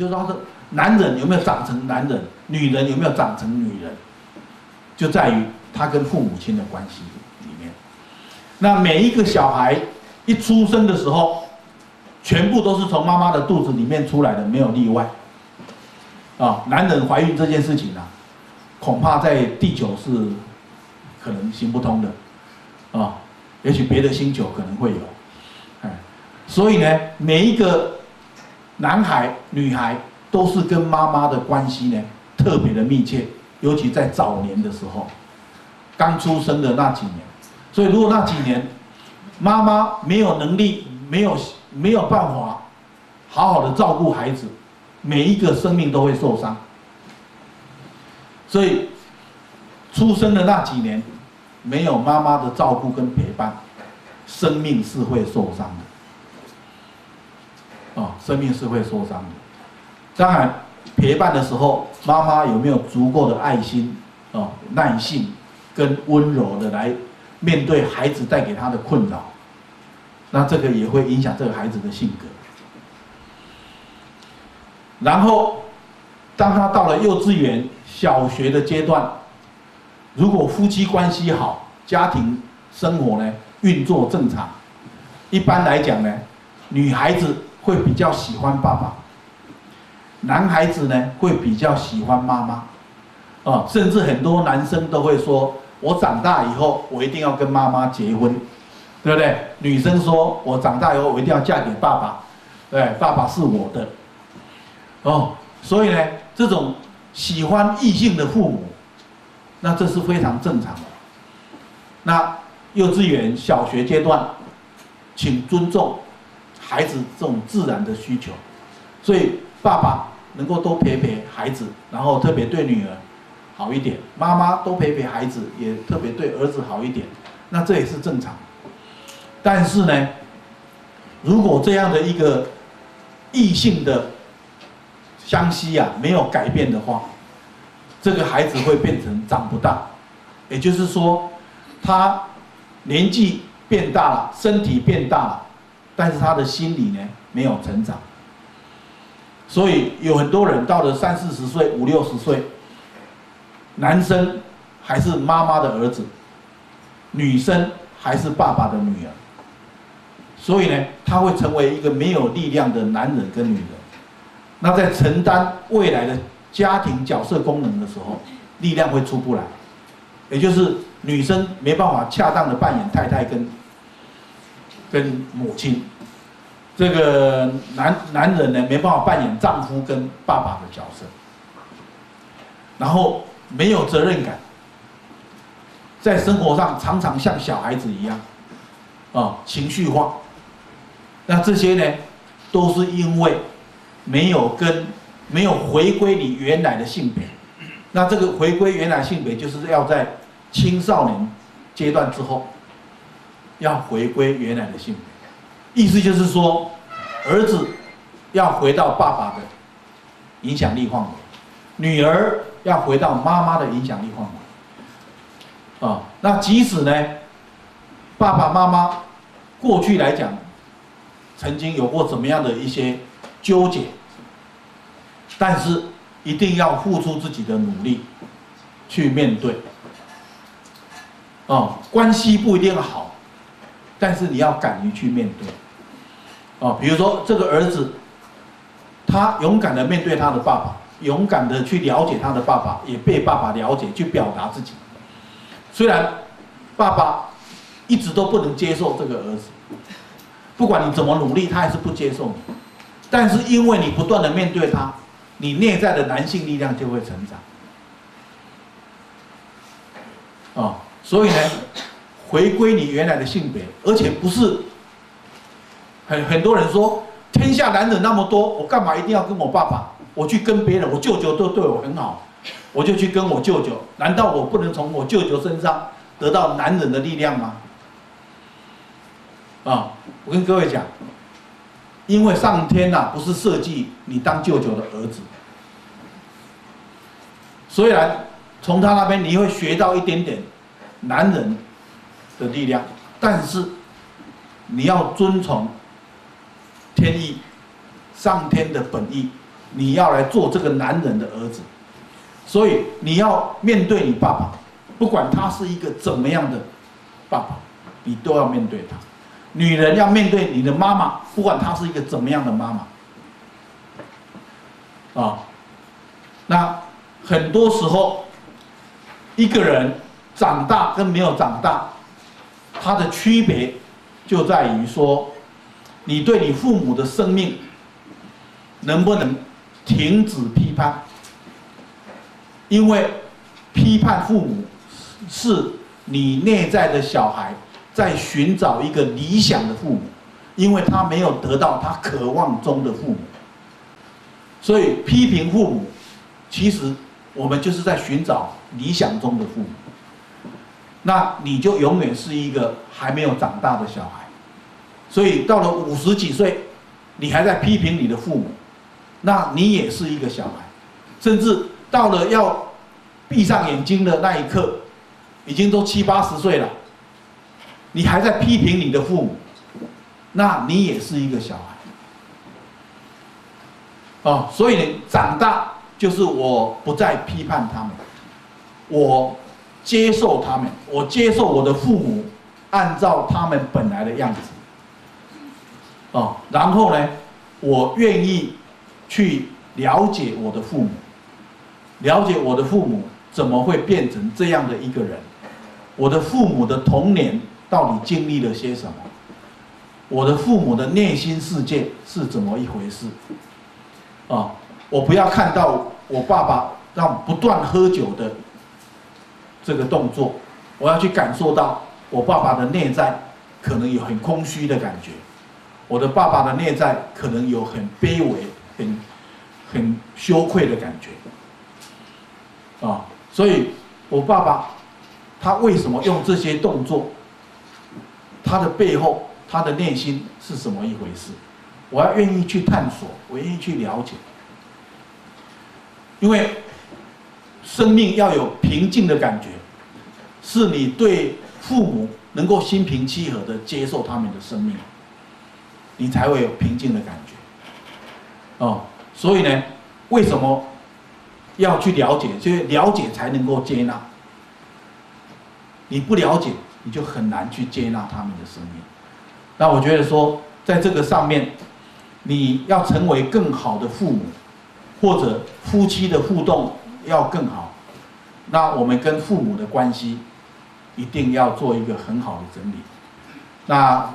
就是说，男人有没有长成男人，女人有没有长成女人，就在于他跟父母亲的关系里面。那每一个小孩一出生的时候，全部都是从妈妈的肚子里面出来的，没有例外。啊，男人怀孕这件事情啊，恐怕在地球是可能行不通的，啊，也许别的星球可能会有，哎，所以呢，每一个男孩、女孩都是跟妈妈的关系呢特别的密切，尤其在早年的时候，刚出生的那几年，所以如果那几年妈妈没有能力，没有。没有办法好好的照顾孩子，每一个生命都会受伤。所以出生的那几年，没有妈妈的照顾跟陪伴，生命是会受伤的。哦，生命是会受伤的。当然，陪伴的时候，妈妈有没有足够的爱心、哦耐性跟温柔的来面对孩子带给他的困扰？那这个也会影响这个孩子的性格。然后，当他到了幼稚园、小学的阶段，如果夫妻关系好，家庭生活呢运作正常，一般来讲呢，女孩子会比较喜欢爸爸，男孩子呢会比较喜欢妈妈，啊，甚至很多男生都会说：“我长大以后，我一定要跟妈妈结婚。”对不对？女生说：“我长大以后，我一定要嫁给爸爸，对，爸爸是我的。”哦，所以呢，这种喜欢异性的父母，那这是非常正常的。那幼稚园、小学阶段，请尊重孩子这种自然的需求，所以爸爸能够多陪陪孩子，然后特别对女儿好一点；妈妈多陪陪孩子，也特别对儿子好一点，那这也是正常。但是呢，如果这样的一个异性的相吸啊没有改变的话，这个孩子会变成长不大，也就是说，他年纪变大了，身体变大了，但是他的心理呢没有成长。所以有很多人到了三四十岁、五六十岁，男生还是妈妈的儿子，女生还是爸爸的女儿。所以呢，他会成为一个没有力量的男人跟女人。那在承担未来的家庭角色功能的时候，力量会出不来，也就是女生没办法恰当的扮演太太跟跟母亲，这个男男人呢没办法扮演丈夫跟爸爸的角色，然后没有责任感，在生活上常常像小孩子一样，啊，情绪化。那这些呢，都是因为没有跟没有回归你原来的性别。那这个回归原来性别，就是要在青少年阶段之后，要回归原来的性别。意思就是说，儿子要回到爸爸的影响力范围，女儿要回到妈妈的影响力范围。啊，那即使呢，爸爸妈妈过去来讲。曾经有过怎么样的一些纠结，但是一定要付出自己的努力去面对。哦，关系不一定好，但是你要敢于去面对。哦，比如说这个儿子，他勇敢的面对他的爸爸，勇敢的去了解他的爸爸，也被爸爸了解，去表达自己。虽然爸爸一直都不能接受这个儿子。不管你怎么努力，他还是不接受你。但是因为你不断的面对他，你内在的男性力量就会成长。哦，所以呢，回归你原来的性别，而且不是很很多人说，天下男人那么多，我干嘛一定要跟我爸爸？我去跟别人，我舅舅都对我很好，我就去跟我舅舅。难道我不能从我舅舅身上得到男人的力量吗？啊，我跟各位讲，因为上天呐不是设计你当舅舅的儿子，虽然从他那边你会学到一点点男人的力量，但是你要遵从天意，上天的本意，你要来做这个男人的儿子，所以你要面对你爸爸，不管他是一个怎么样的爸爸，你都要面对他。女人要面对你的妈妈，不管她是一个怎么样的妈妈，啊，那很多时候一个人长大跟没有长大，他的区别就在于说，你对你父母的生命能不能停止批判？因为批判父母是你内在的小孩。在寻找一个理想的父母，因为他没有得到他渴望中的父母，所以批评父母，其实我们就是在寻找理想中的父母。那你就永远是一个还没有长大的小孩，所以到了五十几岁，你还在批评你的父母，那你也是一个小孩，甚至到了要闭上眼睛的那一刻，已经都七八十岁了。你还在批评你的父母，那你也是一个小孩。哦，所以你长大就是我不再批判他们，我接受他们，我接受我的父母按照他们本来的样子。哦，然后呢，我愿意去了解我的父母，了解我的父母怎么会变成这样的一个人，我的父母的童年。到底经历了些什么？我的父母的内心世界是怎么一回事？啊，我不要看到我爸爸让不断喝酒的这个动作，我要去感受到我爸爸的内在可能有很空虚的感觉，我的爸爸的内在可能有很卑微、很很羞愧的感觉。啊，所以我爸爸他为什么用这些动作？他的背后，他的内心是什么一回事？我要愿意去探索，我愿意去了解。因为生命要有平静的感觉，是你对父母能够心平气和的接受他们的生命，你才会有平静的感觉。哦，所以呢，为什么要去了解？就是了解才能够接纳。你不了解。你就很难去接纳他们的生命。那我觉得说，在这个上面，你要成为更好的父母，或者夫妻的互动要更好，那我们跟父母的关系一定要做一个很好的整理。那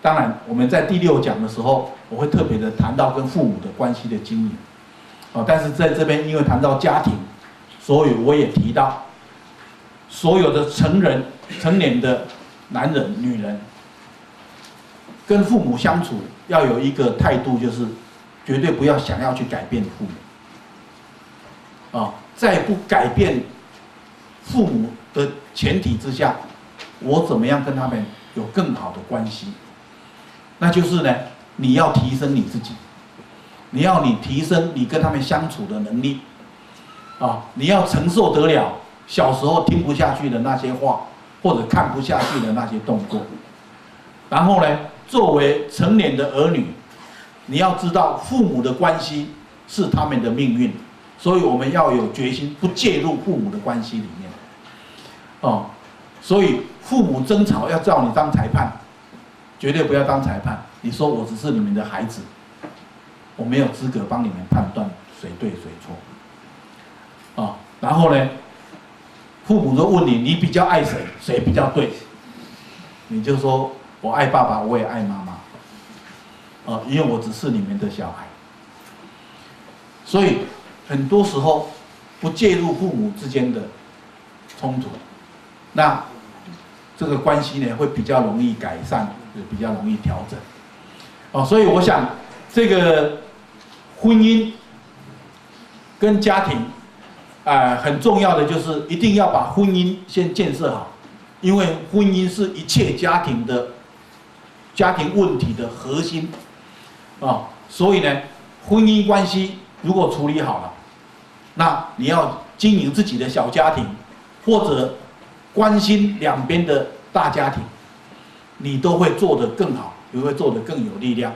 当然，我们在第六讲的时候，我会特别的谈到跟父母的关系的经营。哦，但是在这边因为谈到家庭，所以我也提到。所有的成人、成年的男人、女人，跟父母相处要有一个态度，就是绝对不要想要去改变父母。啊，再不改变父母的前提之下，我怎么样跟他们有更好的关系？那就是呢，你要提升你自己，你要你提升你跟他们相处的能力，啊，你要承受得了。小时候听不下去的那些话，或者看不下去的那些动作，然后呢，作为成年的儿女，你要知道父母的关系是他们的命运，所以我们要有决心，不介入父母的关系里面。哦，所以父母争吵要叫你当裁判，绝对不要当裁判。你说我只是你们的孩子，我没有资格帮你们判断谁对谁错。啊，然后呢？父母都问你，你比较爱谁？谁比较对？你就说我爱爸爸，我也爱妈妈。啊，因为我只是你们的小孩，所以很多时候不介入父母之间的冲突，那这个关系呢会比较容易改善，也比较容易调整。哦，所以我想这个婚姻跟家庭。啊，很重要的就是一定要把婚姻先建设好，因为婚姻是一切家庭的家庭问题的核心啊。所以呢，婚姻关系如果处理好了，那你要经营自己的小家庭，或者关心两边的大家庭，你都会做得更好，也会做得更有力量。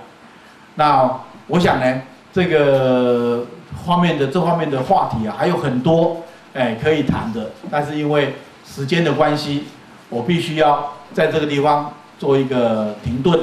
那我想呢，这个方面的这方面的话题啊，还有很多哎可以谈的，但是因为时间的关系，我必须要在这个地方做一个停顿。